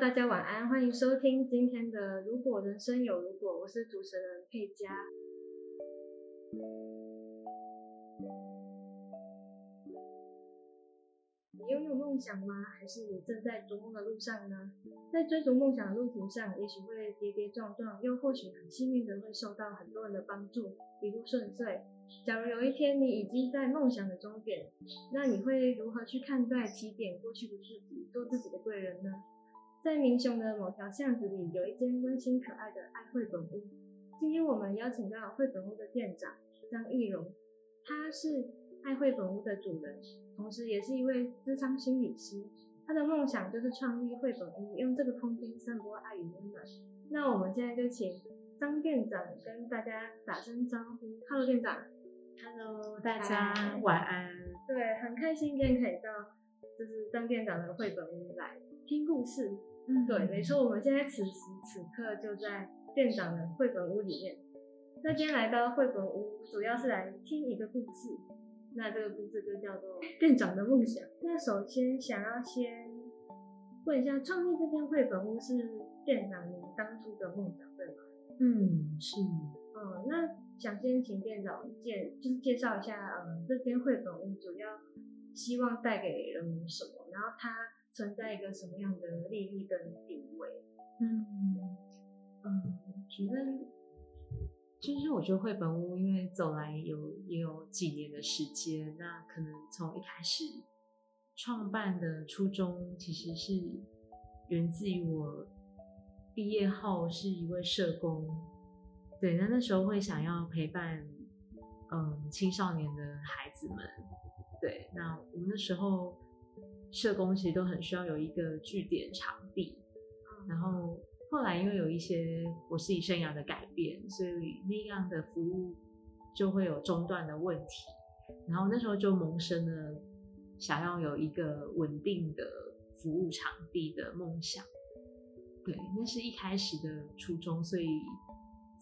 大家晚安，欢迎收听今天的《如果人生有如果》，我是主持人佩佳。你拥有梦想吗？还是你正在逐梦的路上呢？在追逐梦想的路途上，也许会跌跌撞撞，又或许很幸运的会受到很多人的帮助，一路顺遂。假如有一天你已经在梦想的终点，那你会如何去看待起点过去的自己，做自己的贵人呢？在民雄的某条巷子里，有一间温馨可爱的爱绘本屋。今天我们邀请到绘本屋的店长张艺荣，他是爱绘本屋的主人，同时也是一位资商心理师。他的梦想就是创立绘本屋，用这个空间散播爱与温暖。那我们现在就请张店长跟大家打声招呼。Hello，店长。Hello，大家晚安。对，很开心今天可以到就是张店长的绘本屋来听故事。嗯，对，没错，我们现在此时此刻就在店长的绘本屋里面。那今天来到绘本屋，主要是来听一个故事。那这个故事就叫做店长的梦想。那首先想要先问一下，创立这间绘本屋是店长您当初的梦想，对吗？嗯，是。嗯，那想先请店长介，就是介绍一下，嗯，这间绘本屋主要希望带给人们什么，然后它。存在一个什么样的利益跟地位？嗯嗯，觉得其实我觉得绘本屋因为走来有也有几年的时间，那可能从一开始创办的初衷其实是源自于我毕业后是一位社工，对，那那时候会想要陪伴嗯青少年的孩子们，对，那我们那时候。社工其实都很需要有一个据点场地，然后后来因为有一些我自己生涯的改变，所以那样的服务就会有中断的问题，然后那时候就萌生了想要有一个稳定的服务场地的梦想。对，那是一开始的初衷，所以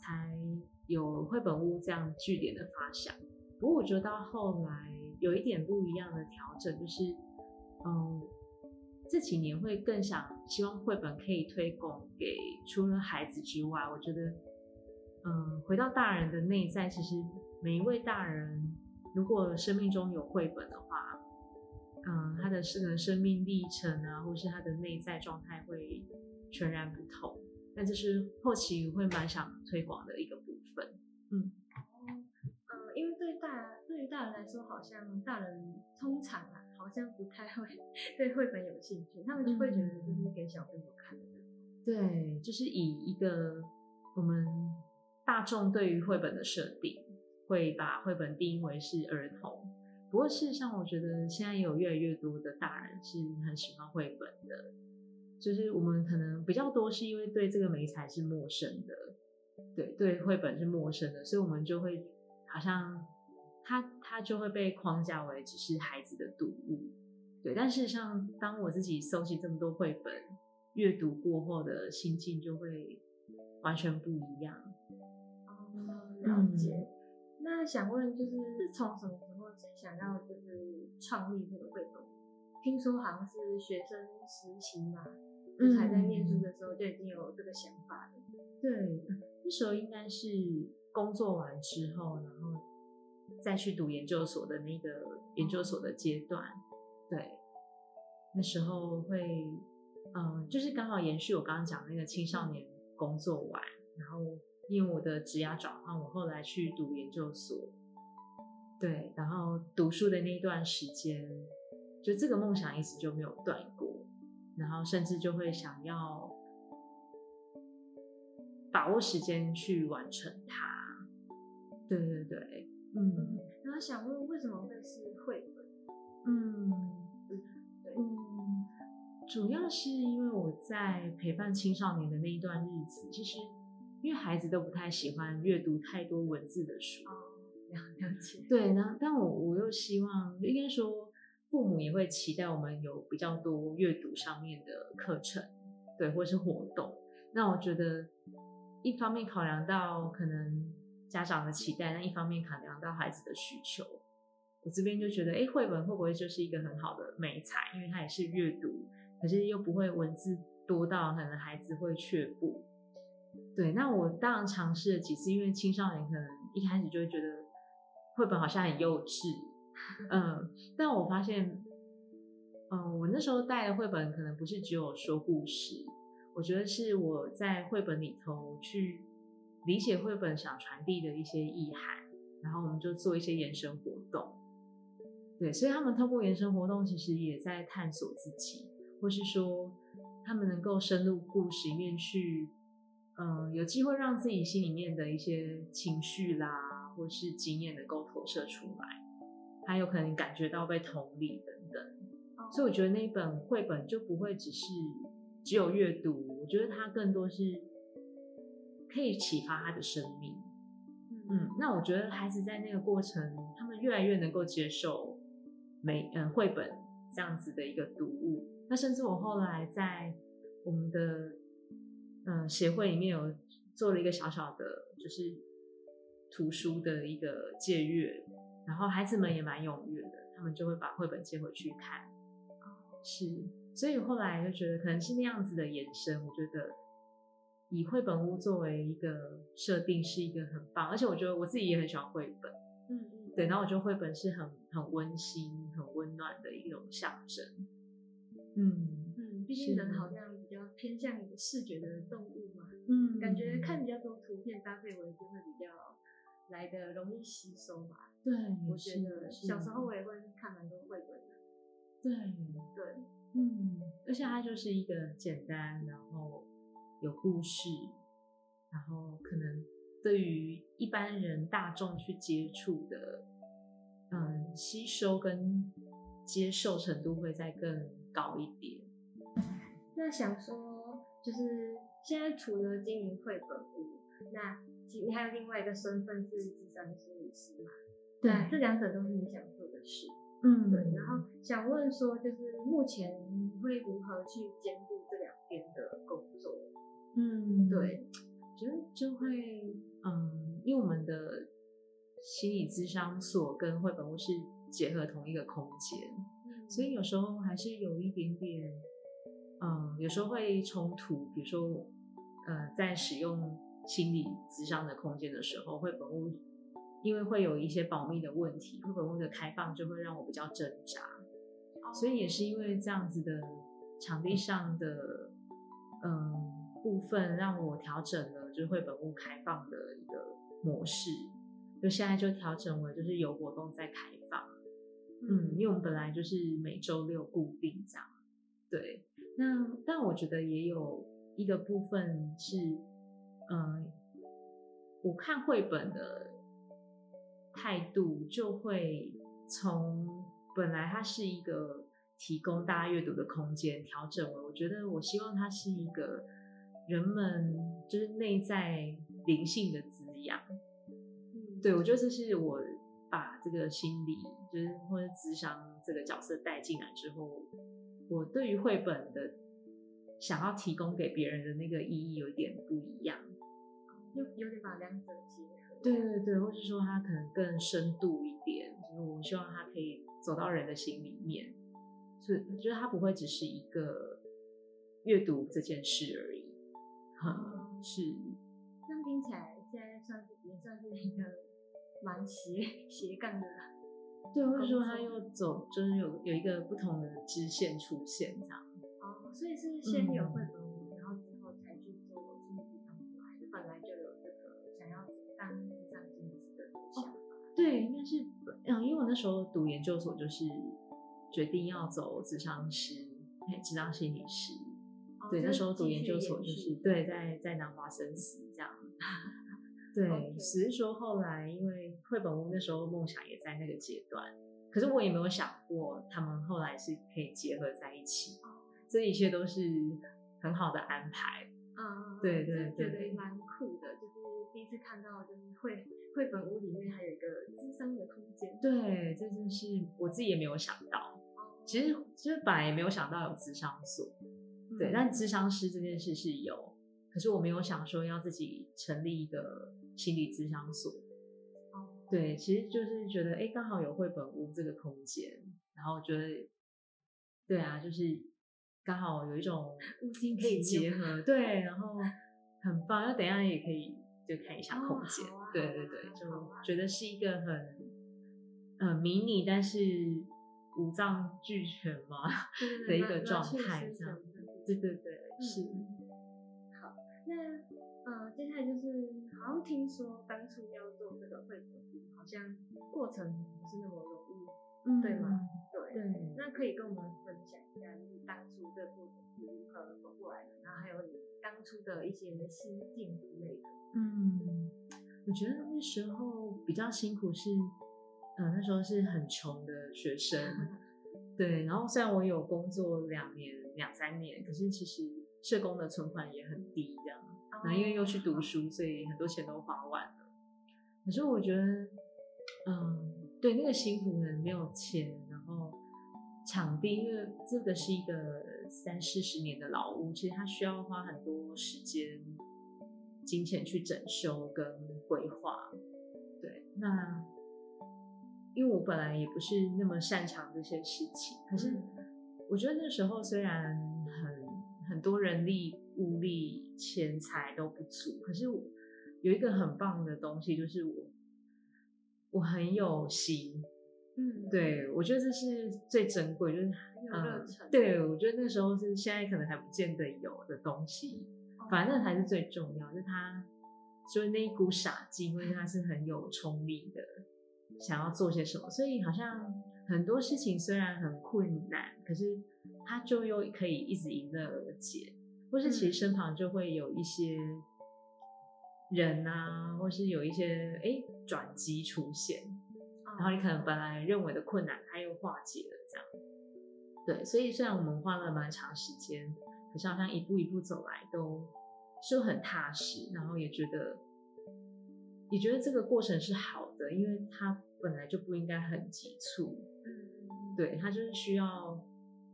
才有绘本屋这样据点的发想。不过我觉得到后来有一点不一样的调整，就是。嗯，这几年会更想希望绘本可以推广给除了孩子之外，我觉得，嗯，回到大人的内在，其实每一位大人，如果生命中有绘本的话，嗯，他的这个生命历程啊，或是他的内在状态会全然不同。那这是后期会蛮想推广的一个部分。嗯，因为对大对于大人来说，好像大人通常啊。好像不太会 对绘本有兴趣，他们就会觉得就是给小朋友看的。对，就是以一个我们大众对于绘本的设定，会把绘本定义为是儿童。不过事实上，我觉得现在也有越来越多的大人是很喜欢绘本的。就是我们可能比较多是因为对这个媒材是陌生的，对对，绘本是陌生的，所以我们就会好像。他他就会被框架为只是孩子的读物，对。但事实上，当我自己搜集这么多绘本，阅读过后的心境就会完全不一样。哦，了解。嗯、那想问，就是是从什么时候想要就是创立这个绘本？听说好像是学生时期嘛，就还在念书的时候就已经有这个想法了。对，那时候应该是工作完之后，然后。再去读研究所的那个研究所的阶段，对，那时候会，嗯，就是刚好延续我刚刚讲那个青少年工作完，然后因为我的职涯转换，我后来去读研究所，对，然后读书的那一段时间，就这个梦想一直就没有断过，然后甚至就会想要把握时间去完成它，对对对。嗯，然后想问为什么会是绘本？嗯，对，嗯，主要是因为我在陪伴青少年的那一段日子，其实因为孩子都不太喜欢阅读太多文字的书，哦，了解。对，那但我我又希望，应该说父母也会期待我们有比较多阅读上面的课程，对，或是活动。那我觉得一方面考量到可能。家长的期待，那一方面考量到孩子的需求，我这边就觉得，诶，绘本会不会就是一个很好的媒材？因为它也是阅读，可是又不会文字多到可能孩子会却步。对，那我当然尝试了几次，因为青少年可能一开始就会觉得绘本好像很幼稚，嗯，但我发现，嗯，我那时候带的绘本可能不是只有说故事，我觉得是我在绘本里头去理解绘本想传递的一些意涵，然后我们就做一些延伸活动，对，所以他们透过延伸活动，其实也在探索自己，或是说他们能够深入故事里面去。嗯，有机会让自己心里面的一些情绪啦，或是经验能够投射出来，还有可能感觉到被同理等等。所以我觉得那一本绘本就不会只是只有阅读，我觉得它更多是可以启发他的生命。嗯，嗯，那我觉得孩子在那个过程，他们越来越能够接受每嗯绘本这样子的一个读物。那甚至我后来在我们的。嗯，协会里面有做了一个小小的，就是图书的一个借阅，然后孩子们也蛮踊跃的，他们就会把绘本借回去看。是，所以后来就觉得可能是那样子的延伸，我觉得以绘本屋作为一个设定是一个很棒，而且我觉得我自己也很喜欢绘本。嗯嗯，对，然后我觉得绘本是很很温馨、很温暖的一种象征。嗯嗯，毕竟人好像。比较偏向于视觉的动物嘛，嗯，感觉看比较多图片搭配文字会比较来的容易吸收吧。对，我觉得小时候我也会看蛮多绘本的。对对，嗯，而且它就是一个简单，然后有故事，然后可能对于一般人大众去接触的，嗯，吸收跟接受程度会再更高一点。那想说，就是现在除了经营绘本屋，那你还有另外一个身份是智商心理师嘛？对，这两者都是你想做的事。嗯，对。然后想问说，就是目前你会如何去兼顾这两边的工作？嗯，对，觉得就会，嗯，因为我们的心理咨商所跟绘本屋是结合同一个空间，嗯，所以有时候还是有一点点。嗯，有时候会冲突，比如说，呃，在使用心理咨商的空间的时候，绘本屋因为会有一些保密的问题，绘本屋的开放就会让我比较挣扎，所以也是因为这样子的场地上的分，让我调整了就是绘本屋开放的一个模式，就现在就调整为就是有活动在开放，嗯，因为我们本来就是每周六固定这样，对。那但我觉得也有一个部分是，嗯，我看绘本的态度就会从本来它是一个提供大家阅读的空间，调整为我觉得我希望它是一个人们就是内在灵性的滋养。嗯，对，我觉得这是我把这个心理就是或者智商这个角色带进来之后。我对于绘本的想要提供给别人的那个意义有点不一样，有有点把两者结合。对对对，或是说它可能更深度一点，就是我希望它可以走到人的心里面，所以我觉得它不会只是一个阅读这件事而已。嗯，是。这样听起来，现在算是也算是一个蛮斜斜杠的。对，或者说他又走，就是有有一个不同的支线出现这样。哦，所以是先有绘本然后之后才去做心理咨商吗？还是本来就有这个想要当咨商心理师的想法？对，应该是嗯，因为我那时候读研究所就是决定要走咨商师，咨商心理师。哦、对，那时候读研究所就是对，在在南华生死这样。对.只是说后来，因为绘本屋那时候梦想也在那个阶段，可是我也没有想过他们后来是可以结合在一起，这一切都是很好的安排。嗯，对对对，觉得蛮酷的，就是第一次看到，就是绘绘本屋里面还有一个咨商的空间。对，这就是我自己也没有想到。其实其实本来也没有想到有智商所，对，嗯、但咨商师这件事是有，可是我没有想说要自己成立一个。心理咨商所，对，其实就是觉得，哎，刚好有绘本屋这个空间，然后觉得，对啊，就是刚好有一种 可以结合，对，然后很棒。那等一下也可以就看一下空间，哦啊、对对对，就觉得是一个很呃迷你，但是五脏俱全嘛 的一个状态，这样。对对对，是。好，那呃，接下来就是好像听说当初要做这个绘本，好像过程不是那么容易，嗯、对吗？对。对。那可以跟我们分享一下，你当初这个过程是如何走过来的？然后还有你当初的一些心境之类的。嗯，我觉得那时候比较辛苦是，呃，那时候是很穷的学生。对，然后虽然我有工作两年、两三年，可是其实社工的存款也很低，这样。然后因为又去读书，所以很多钱都花完了。可是我觉得，嗯，对，那个辛苦可能没有钱，然后场地，因为这个是一个三四十年的老屋，其实它需要花很多时间、金钱去整修跟规划。对，那。因为我本来也不是那么擅长这些事情，可是我觉得那时候虽然很很多人力、物力、钱财都不足，可是有一个很棒的东西，就是我我很有心，嗯，对，我觉得这是最珍贵，就是。对，我觉得那时候是现在可能还不见得有的东西，反正那才是最重要，就是他，所以那一股傻劲，因为他是很有冲力的。想要做些什么，所以好像很多事情虽然很困难，可是他就又可以一直迎刃而解，或是其实身旁就会有一些人啊，或是有一些哎转机出现，然后你可能本来认为的困难，他又化解了这样。对，所以虽然我们花了蛮长时间，可是好像一步一步走来都是很踏实，然后也觉得。也觉得这个过程是好的，因为它本来就不应该很急促，对，它就是需要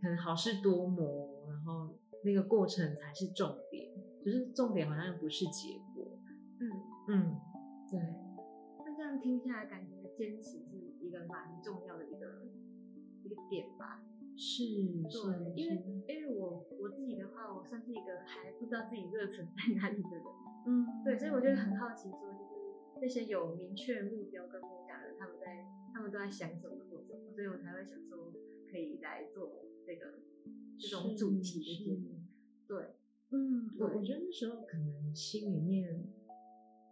可能好事多磨，然后那个过程才是重点，就是重点好像不是结果，嗯嗯，对。那这样听下来，感觉坚持是一个蛮重要的一个一个点吧？是，对，是因为因为我我自己的话，我算是一个还不知道自己热忱在哪里的人，嗯，对，所以我就很好奇说。那些有明确目标跟目标的人，他们在他们都在想什么，所以我才会想说可以来做这个这种主题的节目。对，嗯，我我觉得那时候可能心里面，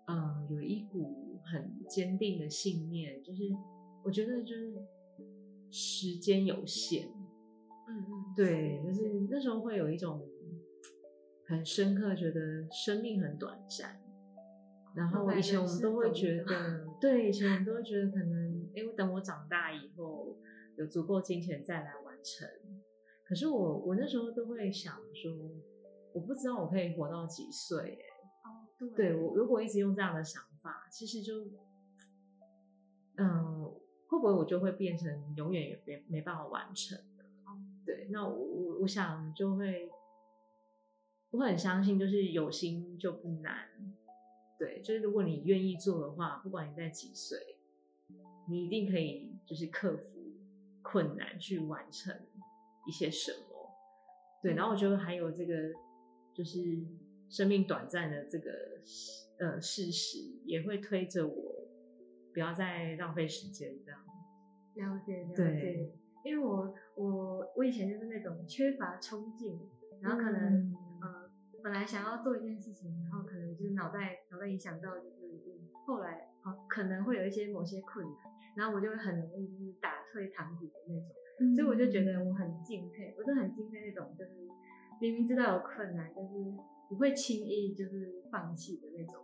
呃，有一股很坚定的信念，就是我觉得就是时间有限，嗯嗯，对，就是那时候会有一种很深刻，觉得生命很短暂。然后以前我们都会觉得，对，以前我们都会觉得可能，因为等我长大以后有足够金钱再来完成。可是我我那时候都会想说，我不知道我可以活到几岁，哎，哦，对，对我如果一直用这样的想法，其实就，嗯、呃，会不会我就会变成永远也没没办法完成的？哦，对，那我我我想就会，我很相信，就是有心就不难。对，就是如果你愿意做的话，不管你在几岁，你一定可以就是克服困难去完成一些什么。对，然后我觉得还有这个就是生命短暂的这个呃事实，也会推着我不要再浪费时间这样。了解了解，因为我我我以前就是那种缺乏冲劲，然后可能。嗯本来想要做一件事情，然后可能就是脑袋脑袋一想到就是，嗯，后来好可能会有一些某些困难，然后我就会很容易就是打退堂鼓的那种，嗯、所以我就觉得我很敬佩，我就很敬佩那种就是明明知道有困难，但是不会轻易就是放弃的那种。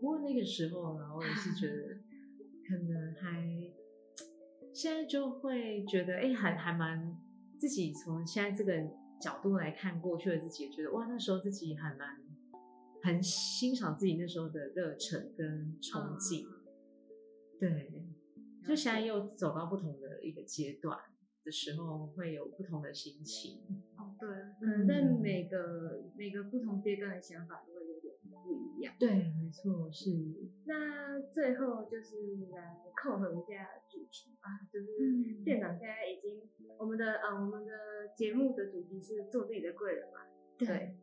不过那个时候，呢我也是觉得 可能还现在就会觉得，哎，还还蛮自己从现在这个。角度来看过去的自己，觉得哇，那时候自己还蛮很欣赏自己那时候的热忱跟憧憬。嗯、对，就现在又走到不同的一个阶段的时候，会有不同的心情。哦，对，可能在每个、嗯、每个不同阶段的想法都会有点不一样。对，没错，是。那最后就是来扣合一下主题吧，就是店长现在已经，嗯、我们的呃我们的节目的主题是做自己的贵人嘛。对。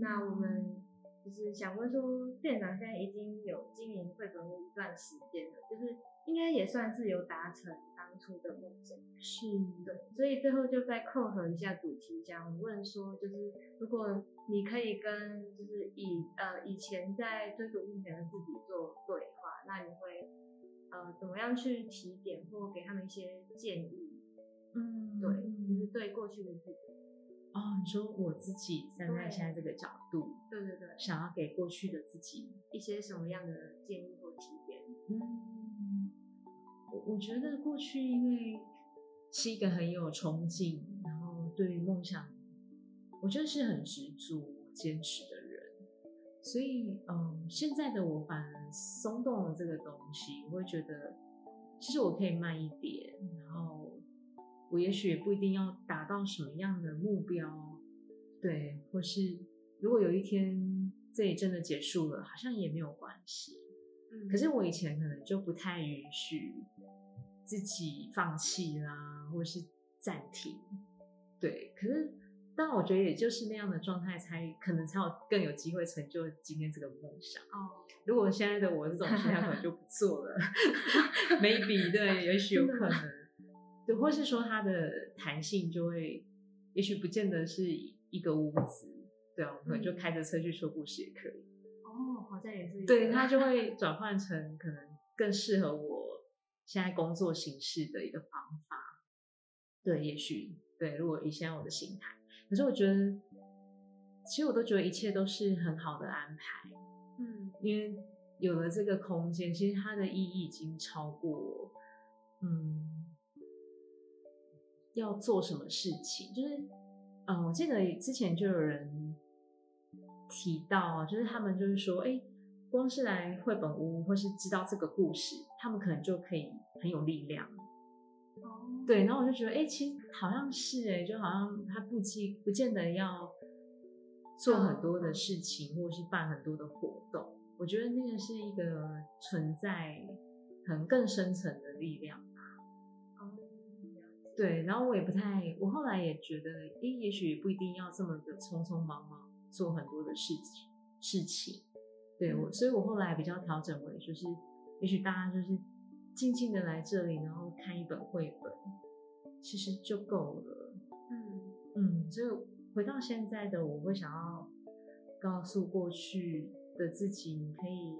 那我们就是想问说，店长现在已经有经营绘本屋一段时间了，就是应该也算是有达成当初的梦想。是的，所以最后就再扣合一下主题，想问说，就是如果你可以跟就是以呃以前在追逐梦想的自己做对话，那你会呃怎么样去提点或给他们一些建议？嗯，对，就是对过去的自己。哦，你说我自己站在现在这个角度，对对对，想要给过去的自己一些什么样的建议或提点？嗯，我觉得过去因为是一个很有冲劲，然后对于梦想，我觉得是很执着、坚持的人，所以嗯，现在的我反而松动了这个东西，我会觉得其实我可以慢一点，然后。我也许也不一定要达到什么样的目标，对，或是如果有一天这里真的结束了，好像也没有关系。嗯，可是我以前可能就不太允许自己放弃啦，或是暂停。对，可是但我觉得也就是那样的状态，才可能才有更有机会成就今天这个梦想。哦，如果现在的我这种心态可能就不做了，maybe 对，也许有可能。对，或是说它的弹性就会，也许不见得是一个屋子，对啊，我们可能就开着车去说故事也可以。哦，好像也是。对，它就会转换成可能更适合我现在工作形式的一个方法。对，也许对，如果以现在我的心态，可是我觉得，其实我都觉得一切都是很好的安排。嗯，因为有了这个空间，其实它的意义已经超过，嗯。要做什么事情？就是，嗯，我记得之前就有人提到啊，就是他们就是说，哎，光是来绘本屋或是知道这个故事，他们可能就可以很有力量。哦，对，然后我就觉得，哎，其实好像是，哎，就好像他不计不见得要做很多的事情，或是办很多的活动。我觉得那个是一个存在可能更深层的力量。对，然后我也不太，我后来也觉得，诶，也许不一定要这么的匆匆忙忙做很多的事情事情。对我，所以我后来比较调整为，就是，也许大家就是静静的来这里，然后看一本绘本，其实就够了。嗯嗯，所以回到现在的我会想要告诉过去的自己，你可以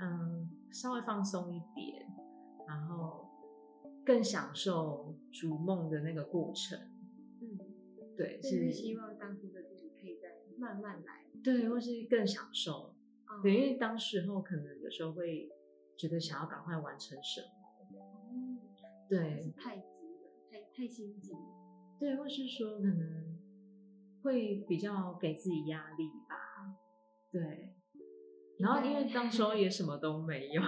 嗯稍微放松一点，然后。更享受逐梦的那个过程，嗯，对，是希望当初的慢慢来，对，或是更享受，嗯、对，因为当时候可能有时候会觉得想要赶快完成什么，嗯、对，是太急了，太太心急，对，或是说可能会比较给自己压力吧，对，然后因为当时候也什么。都没有，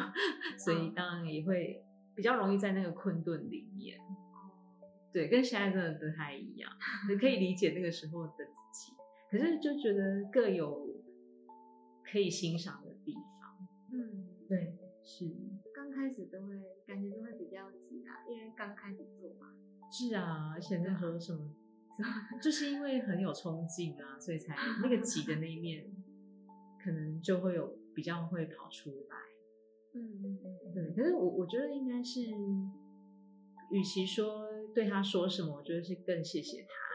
所以当然也会。比较容易在那个困顿里面，对，跟现在真的不太一样。你可以理解那个时候的自己，可是就觉得各有可以欣赏的地方。嗯，对，是。刚开始都会感觉都会比较急啊，因为刚开始做嘛。是啊，而且那时候 什么，就是因为很有冲劲啊，所以才 那个急的那一面，可能就会有比较会跑出来。嗯嗯嗯，对，可是我我觉得应该是，与其说对他说什么，我觉得是更谢谢他。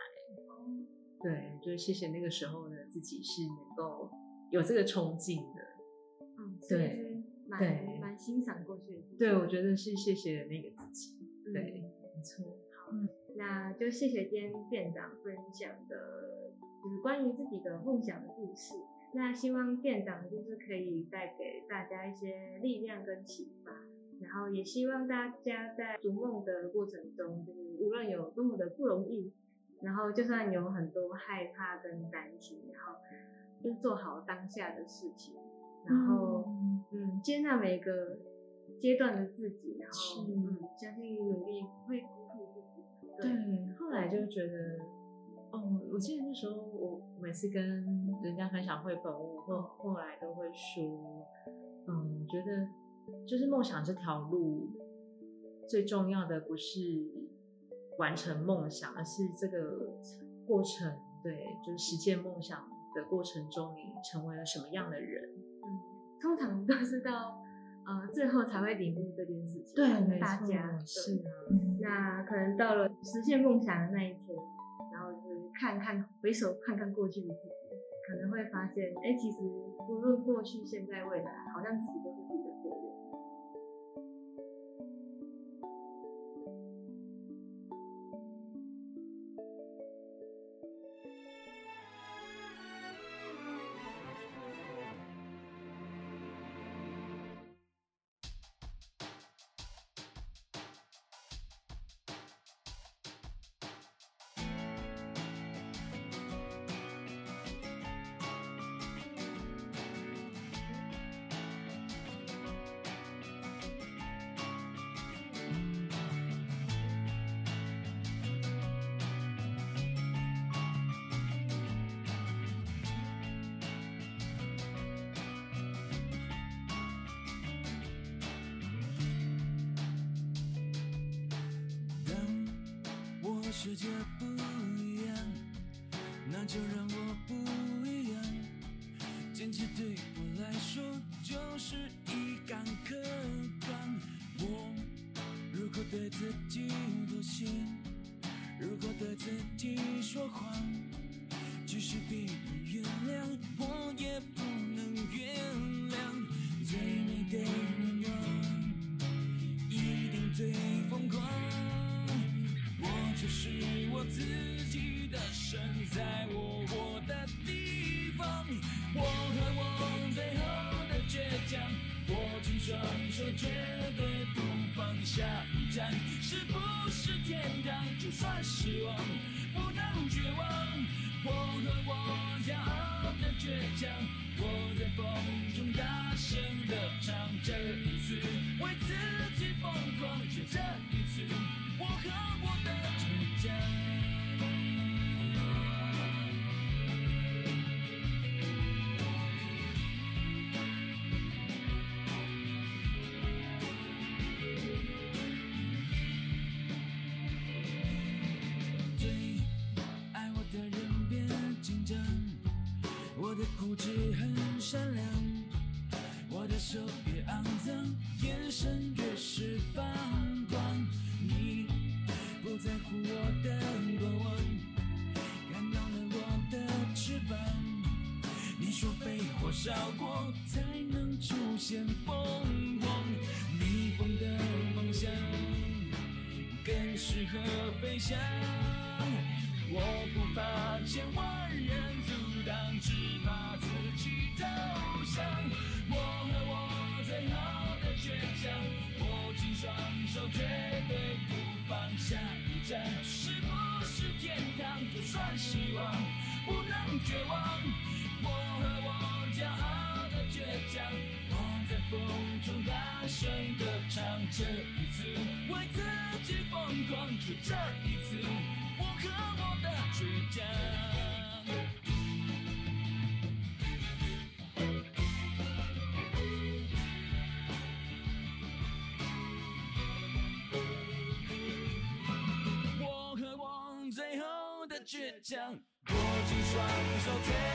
对，就是谢谢那个时候的自己是能够有这个冲劲的。嗯，对，蛮对蛮欣赏过去的。对，我觉得是谢谢那个自己。对，没错。好，那就谢谢今天店长分享的，就是关于自己的梦想的故事。那希望店长就是可以带给大家一些力量跟启发，然后也希望大家在逐梦的过程中，就是无论有多么的不容易，然后就算有很多害怕跟担心，然后就做好当下的事情，然后嗯，接纳每个阶段的自己，然后嗯，相信努力不会辜负自己。对，对，后来就觉得。哦，我记得那时候我每次跟人家分享绘本，我后后来都会说，嗯，觉得就是梦想这条路最重要的不是完成梦想，而是这个过程。对，就是实现梦想的过程中，你成为了什么样的人？嗯，通常都是到呃最后才会领悟这件事情。对，大家是啊。那可能到了实现梦想的那一天，然后就是看看回首看看过去的自己，可能会发现，哎，其实无论过去、现在、未来，好像自己都是自己的。世界不一样，那就让我不一样。坚持对我来说就是一杆杠杆。我如果对自己妥协，如果对自己说谎，即使别人原谅，双手，绝对不放下。一站是不是天堂？就算失望，不能绝望。我和我骄傲的倔强，我在风中大声的唱，这一次为自己疯狂，就这一次，我和我的。倔强的固执很善良，我的手越肮脏，眼神越是放光。你不在乎我的过往，感到了我的翅膀。你说被火烧过才能出现凤凰，逆风的方向更适合飞翔。我不怕千万人，只怕自己投降。我和我最后的倔强，握紧双手，绝对不放下。一站是不是天堂？就算希望不能绝望。我和我骄傲的倔强，我在风中大声的唱。这一次为自己疯狂，就这一次，我和我的倔强。紧双手，